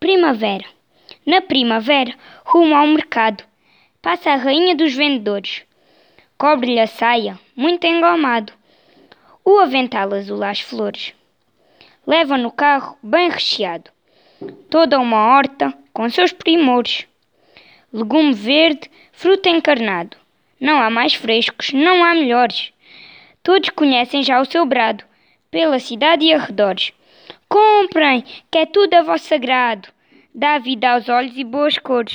Primavera. Na primavera, rumo ao mercado, passa a rainha dos vendedores. Cobre-lhe a saia, muito engomado, o avental azul às flores. Leva no carro bem recheado, toda uma horta com seus primores. Legume verde, fruta encarnado, não há mais frescos, não há melhores. Todos conhecem já o seu brado, pela cidade e arredores. Comprem, que é tudo a vosso agrado, dá vida aos olhos e boas cores.